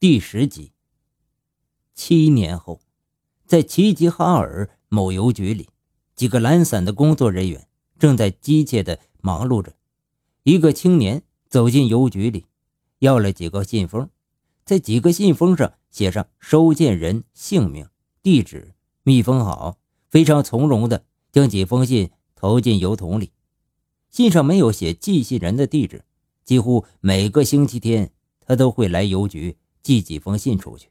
第十集。七年后，在齐齐哈尔某邮局里，几个懒散的工作人员正在机械地忙碌着。一个青年走进邮局里，要了几个信封，在几个信封上写上收件人姓名、地址，密封好，非常从容地将几封信投进邮筒里。信上没有写寄信人的地址。几乎每个星期天，他都会来邮局寄几封信出去。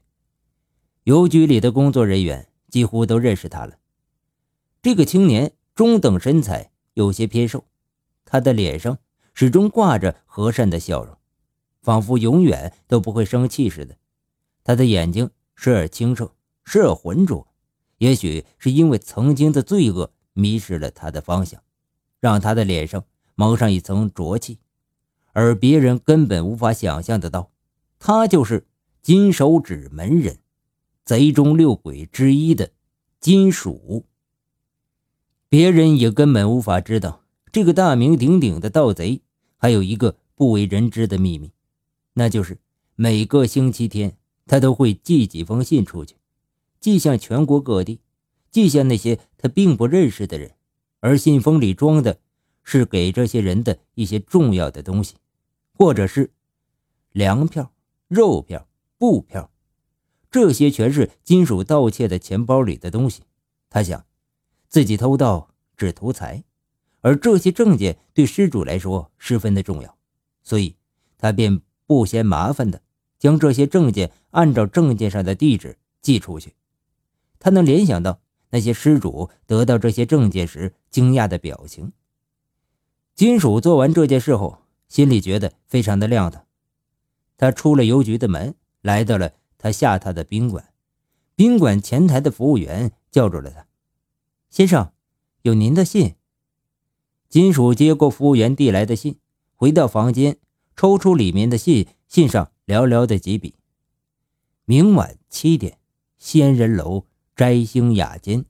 邮局里的工作人员几乎都认识他了。这个青年中等身材，有些偏瘦，他的脸上始终挂着和善的笑容，仿佛永远都不会生气似的。他的眼睛时而清澈，时而浑浊，也许是因为曾经的罪恶迷失了他的方向，让他的脸上蒙上一层浊气。而别人根本无法想象得到，他就是金手指门人，贼中六鬼之一的金鼠。别人也根本无法知道，这个大名鼎鼎的盗贼还有一个不为人知的秘密，那就是每个星期天他都会寄几封信出去，寄向全国各地，寄向那些他并不认识的人，而信封里装的是给这些人的一些重要的东西。或者是粮票、肉票、布票，这些全是金属盗窃的钱包里的东西。他想，自己偷盗只图财，而这些证件对失主来说十分的重要，所以他便不嫌麻烦的将这些证件按照证件上的地址寄出去。他能联想到那些失主得到这些证件时惊讶的表情。金属做完这件事后。心里觉得非常的亮堂，他出了邮局的门，来到了他下榻的宾馆。宾馆前台的服务员叫住了他：“先生，有您的信。”金属接过服务员递来的信，回到房间，抽出里面的信，信上寥寥的几笔：“明晚七点，仙人楼摘星雅间，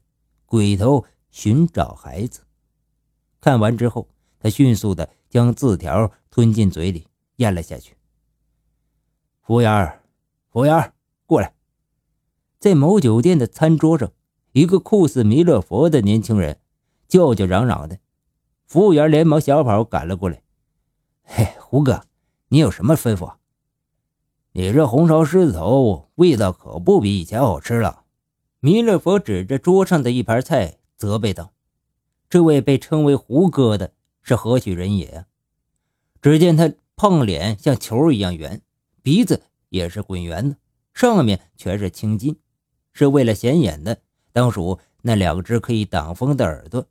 鬼头寻找孩子。”看完之后，他迅速的将字条。吞进嘴里，咽了下去。服务员，服务员，过来！在某酒店的餐桌上，一个酷似弥勒佛的年轻人叫叫嚷嚷的。服务员连忙小跑赶了过来。嘿，胡哥，你有什么吩咐？你这红烧狮子头味道可不比以前好吃了。弥勒佛指着桌上的一盘菜，责备道：“这位被称为胡哥的是何许人也？”只见他胖脸像球一样圆，鼻子也是滚圆的，上面全是青筋，是为了显眼的，当属那两只可以挡风的耳朵，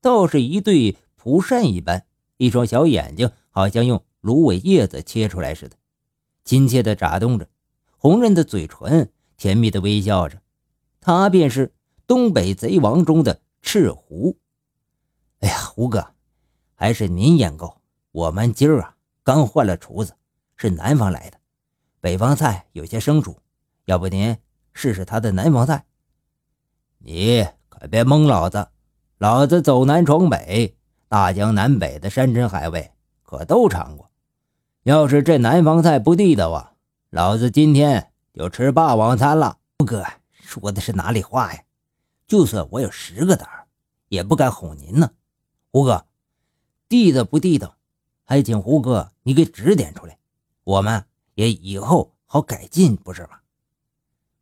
倒是一对蒲扇一般，一双小眼睛好像用芦苇叶子切出来似的，亲切地眨动着，红润的嘴唇甜蜜地微笑着，他便是东北贼王中的赤狐。哎呀，胡哥，还是您眼高。我们今儿啊刚换了厨子，是南方来的，北方菜有些生疏，要不您试试他的南方菜？你可别蒙老子，老子走南闯北，大江南北的山珍海味可都尝过。要是这南方菜不地道啊，老子今天就吃霸王餐了。胡哥说的是哪里话呀？就算我有十个胆儿，也不敢哄您呢。胡哥，地道不地道？还请胡哥你给指点出来，我们也以后好改进，不是吗？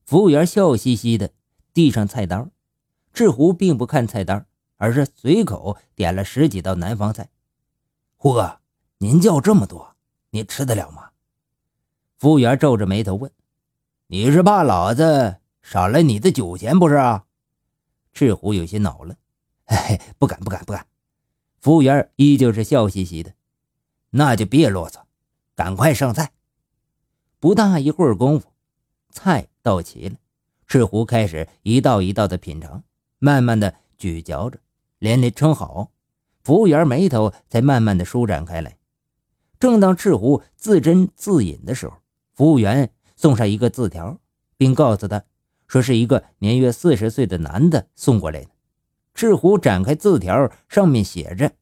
服务员笑嘻嘻的递上菜单，赤狐并不看菜单，而是随口点了十几道南方菜。胡哥，您叫这么多，你吃得了吗？服务员皱着眉头问：“你是怕老子少了你的酒钱不是啊？”赤狐有些恼了：“嘿嘿，不敢不敢不敢。”服务员依旧是笑嘻嘻的。那就别啰嗦，赶快上菜。不大一会儿功夫，菜到齐了。赤狐开始一道一道的品尝，慢慢的咀嚼着，连连称好。服务员眉头才慢慢的舒展开来。正当赤狐自斟自饮的时候，服务员送上一个字条，并告诉他说是一个年约四十岁的男的送过来的。赤狐展开字条，上面写着：“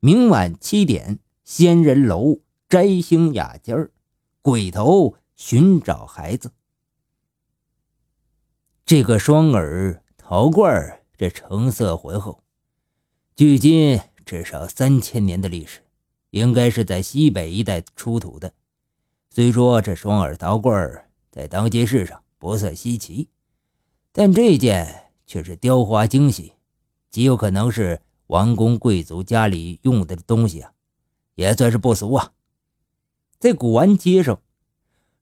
明晚七点。”仙人楼摘星雅间儿，鬼头寻找孩子。这个双耳陶罐这成色浑厚，距今至少三千年的历史，应该是在西北一带出土的。虽说这双耳陶罐在当今世上不算稀奇，但这件却是雕花精细，极有可能是王公贵族家里用的东西啊，也算是不俗啊。在古玩街上，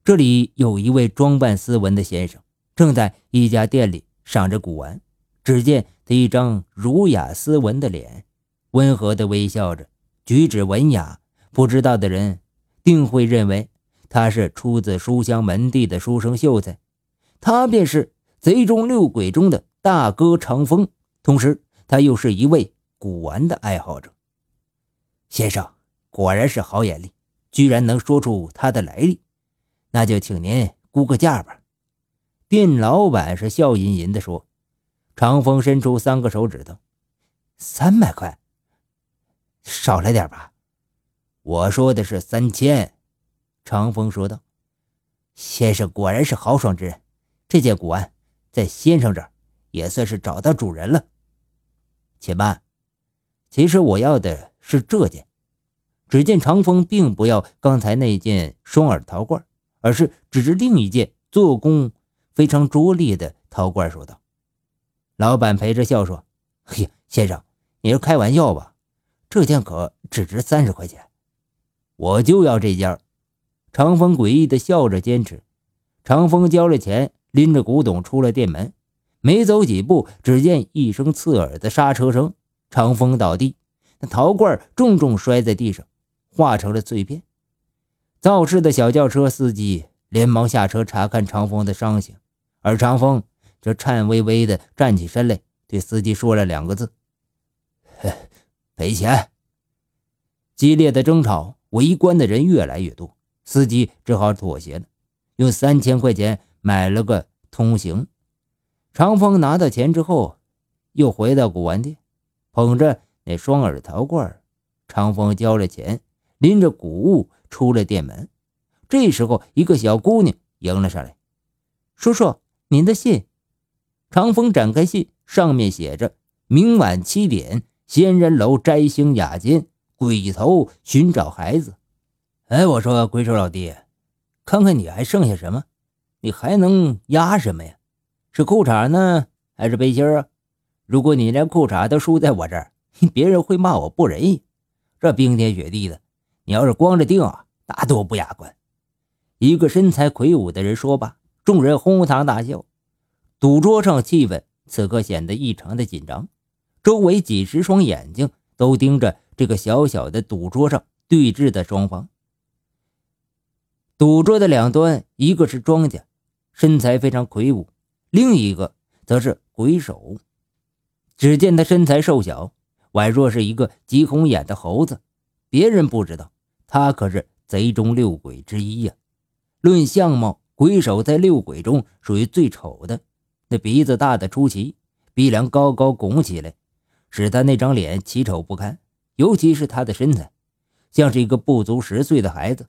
这里有一位装扮斯文的先生。正在一家店里赏着古玩，只见他一张儒雅斯文的脸，温和地微笑着，举止文雅。不知道的人定会认为他是出自书香门第的书生秀才。他便是贼中六鬼中的大哥长风，同时他又是一位古玩的爱好者。先生果然是好眼力，居然能说出他的来历，那就请您估个价吧。店老板是笑吟吟地说：“长风伸出三个手指头，三百块，少了点吧？”我说的是三千。”长风说道。“先生果然是豪爽之人，这件古玩在先生这儿也算是找到主人了。”且慢，其实我要的是这件。只见长风并不要刚才那件双耳陶罐，而是指着另一件做工。非常拙劣的陶罐说道：“老板陪着笑说，嘿，先生，你是开玩笑吧？这件可只值三十块钱，我就要这件。”长风诡异的笑着坚持。长风交了钱，拎着古董出了店门，没走几步，只见一声刺耳的刹车声，长风倒地，那陶罐重重摔在地上，化成了碎片。肇事的小轿车司机连忙下车查看长风的伤情。而长风则颤巍巍地站起身来，对司机说了两个字：“赔钱。”激烈的争吵，围观的人越来越多，司机只好妥协了，用三千块钱买了个通行。长风拿到钱之后，又回到古玩店，捧着那双耳陶罐。长风交了钱，拎着古物出了店门。这时候，一个小姑娘迎了上来：“叔叔。”您的信，长风展开信，上面写着：“明晚七点，仙人楼摘星雅间，鬼头寻找孩子。”哎，我说鬼手老弟，看看你还剩下什么？你还能压什么呀？是裤衩呢，还是背心啊？如果你连裤衩都输在我这儿，别人会骂我不仁义。这冰天雪地的，你要是光着腚啊，那多不雅观。一个身材魁梧的人说罢。众人哄堂大笑，赌桌上气氛此刻显得异常的紧张，周围几十双眼睛都盯着这个小小的赌桌上对峙的双方。赌桌的两端，一个是庄家，身材非常魁梧；另一个则是鬼手。只见他身材瘦小，宛若是一个急红眼的猴子。别人不知道，他可是贼中六鬼之一呀。论相貌。鬼手在六鬼中属于最丑的，那鼻子大的出奇，鼻梁高高拱起来，使他那张脸奇丑不堪。尤其是他的身材，像是一个不足十岁的孩子，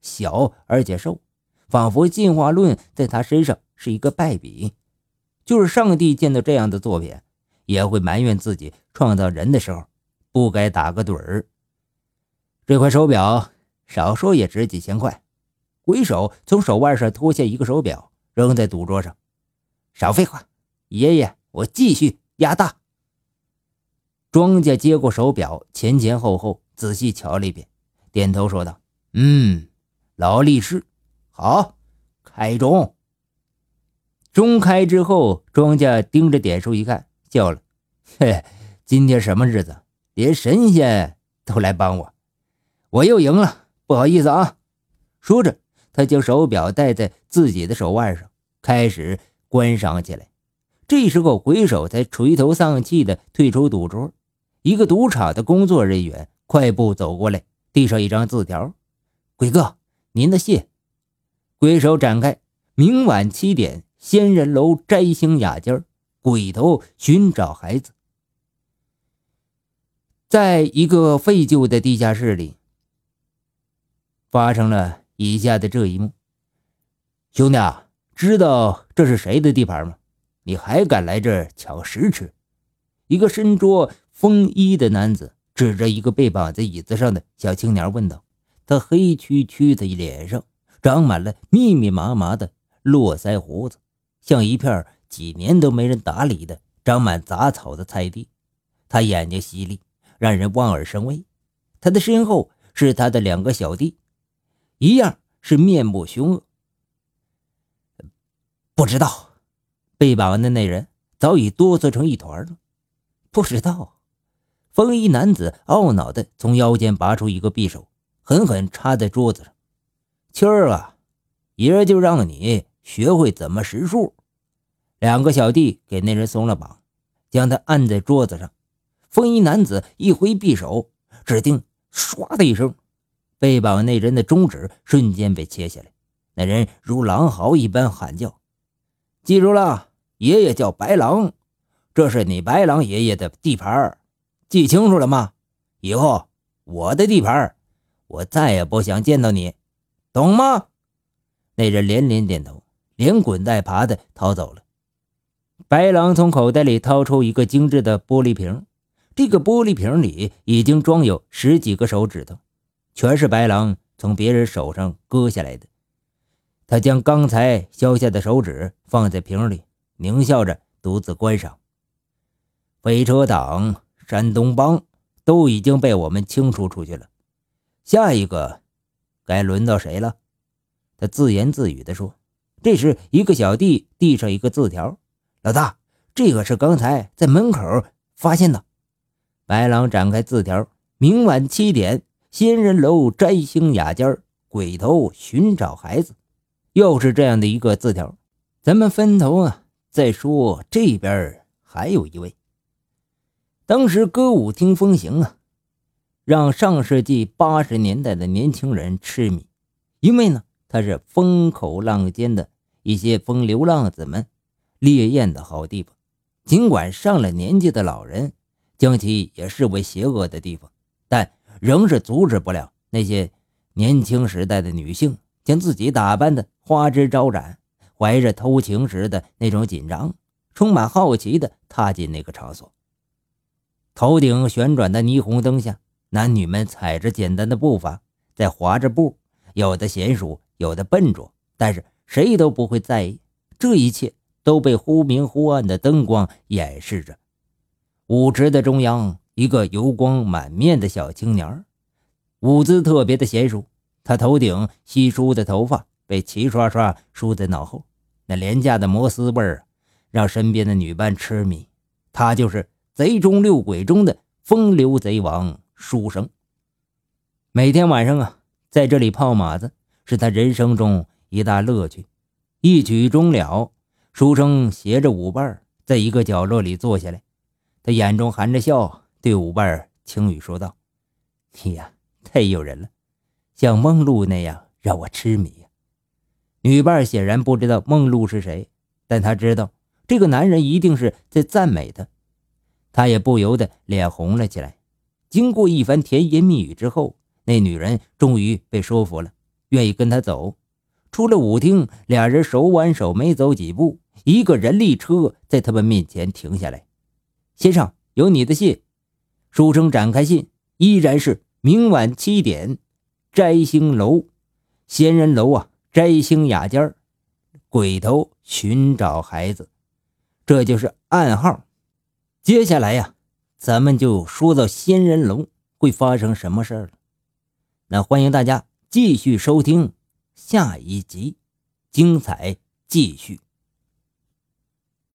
小而且瘦，仿佛进化论在他身上是一个败笔。就是上帝见到这样的作品，也会埋怨自己创造人的时候不该打个盹儿。这块手表少说也值几千块。鬼手从手腕上脱下一个手表，扔在赌桌上。少废话，爷爷，我继续压大。庄家接过手表，前前后后仔细瞧了一遍，点头说道：“嗯，劳力士，好，开中。”中开之后，庄家盯着点数一看，笑了：“嘿，今天什么日子？连神仙都来帮我，我又赢了，不好意思啊。”说着。他将手表戴在自己的手腕上，开始观赏起来。这时候，鬼手才垂头丧气地退出赌桌。一个赌场的工作人员快步走过来，递上一张字条：“鬼哥，您的信。”鬼手展开：“明晚七点，仙人楼摘星雅间，鬼头寻找孩子。”在一个废旧的地下室里，发生了。以下的这一幕，兄弟，知道这是谁的地盘吗？你还敢来这儿抢食吃？一个身着风衣的男子指着一个被绑在椅子上的小青年问道：“他黑黢黢的脸上长满了密密麻麻的络腮胡子，像一片几年都没人打理的长满杂草的菜地。他眼睛犀利，让人望而生畏。他的身后是他的两个小弟，一样是面目凶恶。不知道，被绑的那人早已哆嗦成一团了。不知道，风衣男子懊恼地从腰间拔出一个匕首，狠狠插在桌子上。秋儿啊，爷就让你学会怎么识数。两个小弟给那人松了绑，将他按在桌子上。风衣男子一挥匕首，只听“唰”的一声，被绑那人的中指瞬间被切下来。那人如狼嚎一般喊叫。记住了，爷爷叫白狼，这是你白狼爷爷的地盘记清楚了吗？以后我的地盘我再也不想见到你，懂吗？那人连连点头，连滚带爬的逃走了。白狼从口袋里掏出一个精致的玻璃瓶，这个玻璃瓶里已经装有十几个手指头，全是白狼从别人手上割下来的。他将刚才削下的手指放在瓶里，狞笑着独自观赏。飞车党、山东帮都已经被我们清除出去了，下一个该轮到谁了？他自言自语地说。这时，一个小弟递上一个字条：“老大，这个是刚才在门口发现的。”白狼展开字条：“明晚七点，仙人楼摘星雅间，鬼头寻找孩子。”又是这样的一个字条，咱们分头啊。再说这边还有一位，当时歌舞厅风行啊，让上世纪八十年代的年轻人痴迷，因为呢，它是风口浪尖的一些风流浪子们猎艳的好地方。尽管上了年纪的老人将其也视为邪恶的地方，仍是阻止不了那些年轻时代的女性。将自己打扮的花枝招展，怀着偷情时的那种紧张，充满好奇的踏进那个场所。头顶旋转的霓虹灯下，男女们踩着简单的步伐，在划着步，有的娴熟，有的笨拙，但是谁都不会在意。这一切都被忽明忽暗的灯光掩饰着。舞池的中央，一个油光满面的小青年，舞姿特别的娴熟。他头顶稀疏的头发被齐刷刷梳在脑后，那廉价的摩丝味儿让身边的女伴痴迷。他就是《贼中六鬼》中的风流贼王书生。每天晚上啊，在这里泡马子是他人生中一大乐趣。一曲终了，书生携着舞伴在一个角落里坐下来，他眼中含着笑，对舞伴轻语说道：“你呀，太诱人了。”像梦露那样让我痴迷呀！女伴显然不知道梦露是谁，但她知道这个男人一定是在赞美她，她也不由得脸红了起来。经过一番甜言蜜语之后，那女人终于被说服了，愿意跟他走。出了舞厅，俩人手挽手，没走几步，一个人力车在他们面前停下来。先生，有你的信。书生展开信，依然是明晚七点。摘星楼，仙人楼啊！摘星雅间鬼头寻找孩子，这就是暗号。接下来呀，咱们就说到仙人楼会发生什么事儿了。那欢迎大家继续收听下一集，精彩继续。